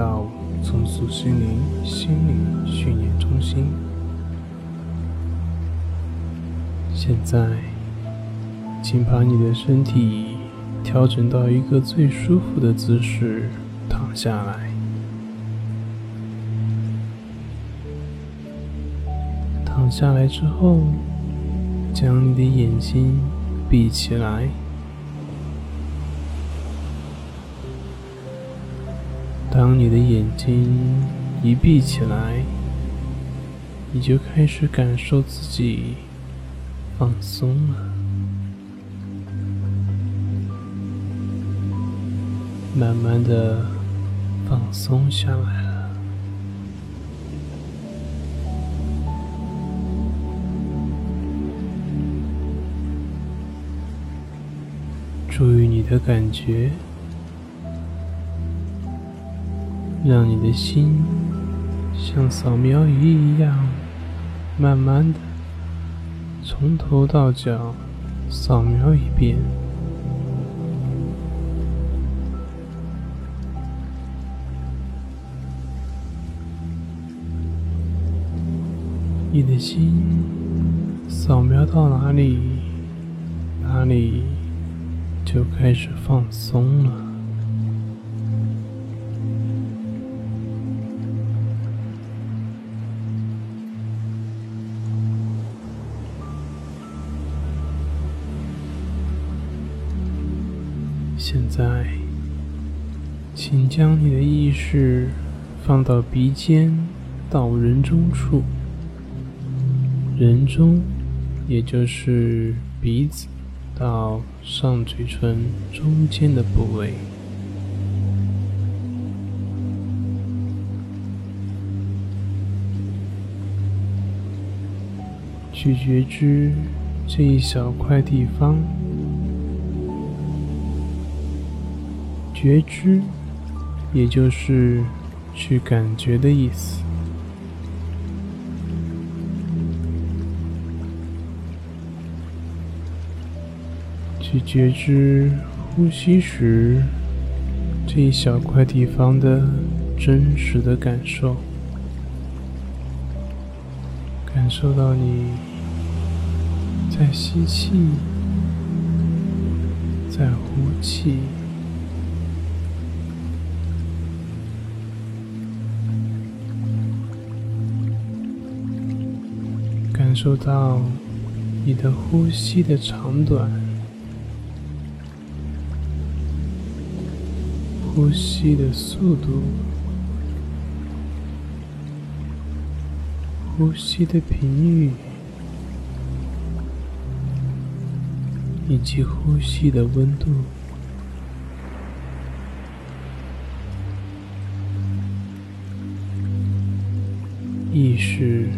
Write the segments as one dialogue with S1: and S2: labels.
S1: 到重塑心灵心理训练中心。现在，请把你的身体调整到一个最舒服的姿势，躺下来。躺下来之后，将你的眼睛闭起来。当你的眼睛一闭起来，你就开始感受自己放松了，慢慢的放松下来了。注意你的感觉。让你的心像扫描仪一样，慢慢的从头到脚扫描一遍。你的心扫描到哪里，哪里就开始放松了。在，请将你的意识放到鼻尖到人中处，人中也就是鼻子到上嘴唇中间的部位，去觉知这一小块地方。觉知，也就是去感觉的意思。去觉知呼吸时这一小块地方的真实的感受，感受到你在吸气，在呼气。受到你的呼吸的长短，呼吸的速度，呼吸的频率，以及呼吸的温度，意识。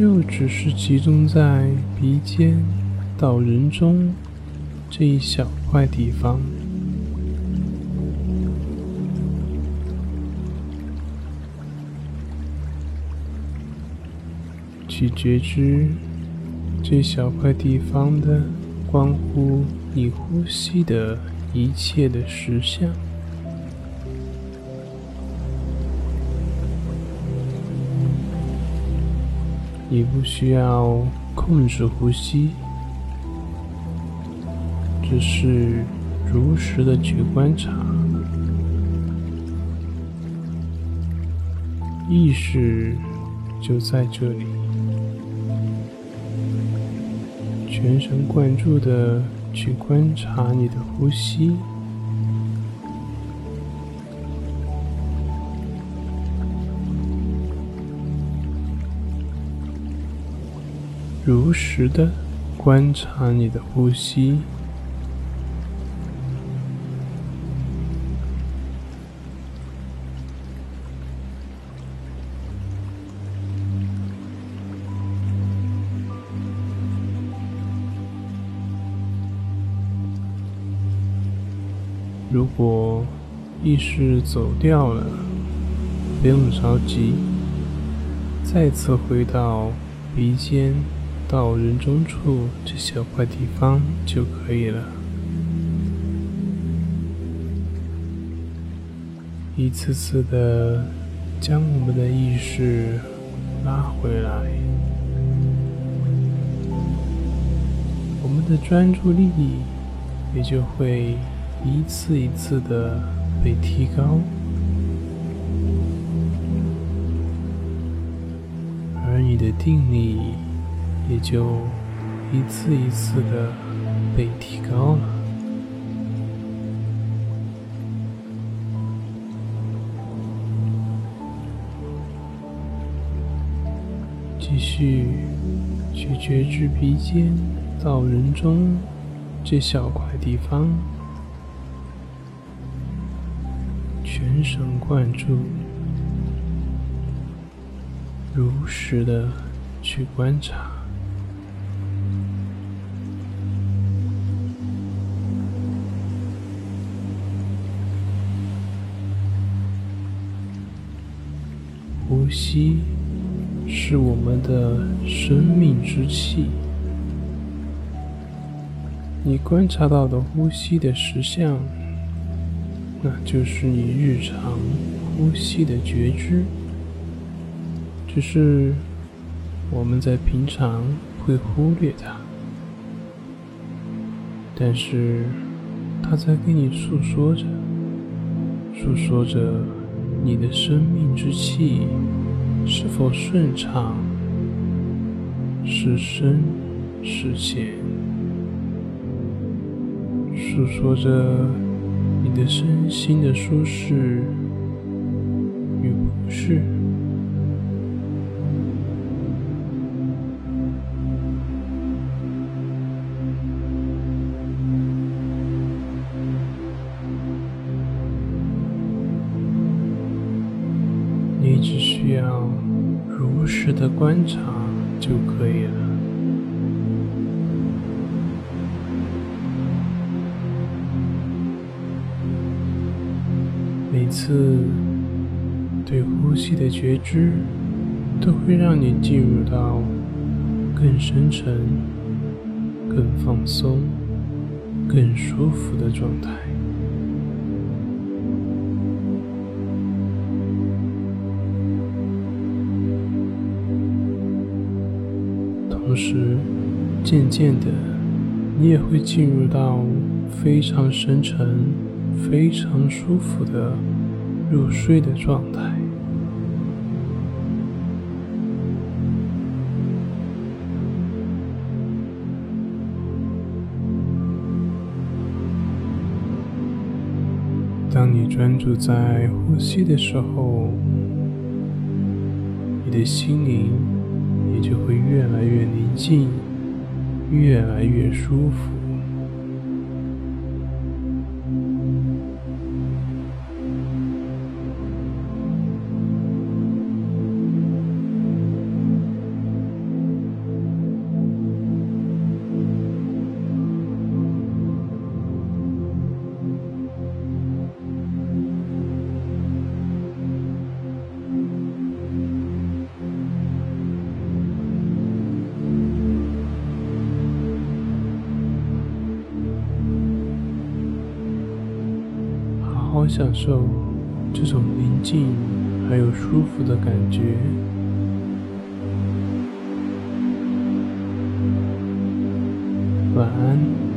S1: 就只是集中在鼻尖到人中这一小块地方，去觉知这小块地方的关乎你呼吸的一切的实相。你不需要控制呼吸，只是如实的去观察，意识就在这里，全神贯注的去观察你的呼吸。如实的观察你的呼吸。如果意识走掉了，不用着急，再次回到鼻尖。到人中处这小块地方就可以了。一次次的将我们的意识拉回来，我们的专注力也就会一次一次的被提高，而你的定力也就一次一次的被提高了。继续去觉知鼻尖到人中这小块地方，全神贯注，如实的去观察，呼吸。是我们的生命之气。你观察到的呼吸的实相，那就是你日常呼吸的觉知。只是我们在平常会忽略它，但是它在跟你诉说着，诉说着你的生命之气。是否顺畅？是深是浅？诉说着你的身心的舒适与不适。如实的观察就可以了。每次对呼吸的觉知，都会让你进入到更深沉、更放松、更舒服的状态。时，渐渐的，你也会进入到非常深沉、非常舒服的入睡的状态。当你专注在呼吸的时候，你的心灵。就会越来越宁静，越来越舒服。享受这种宁静还有舒服的感觉。晚安。